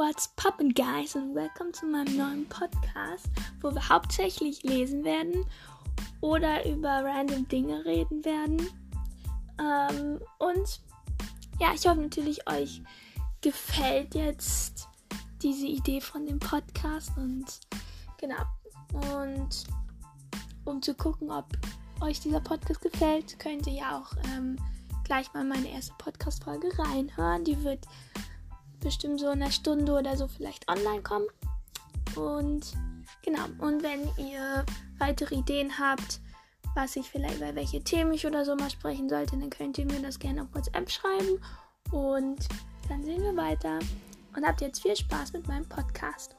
What's poppin' guys und welcome zu meinem neuen Podcast, wo wir hauptsächlich lesen werden oder über random Dinge reden werden. Ähm, und ja, ich hoffe natürlich, euch gefällt jetzt diese Idee von dem Podcast und genau. Und um zu gucken, ob euch dieser Podcast gefällt, könnt ihr ja auch ähm, gleich mal meine erste Podcast-Folge reinhören. Die wird bestimmt so in einer Stunde oder so vielleicht online kommen. Und genau, und wenn ihr weitere Ideen habt, was ich vielleicht, bei welche Themen ich oder so mal sprechen sollte, dann könnt ihr mir das gerne auf WhatsApp schreiben. Und dann sehen wir weiter. Und habt jetzt viel Spaß mit meinem Podcast.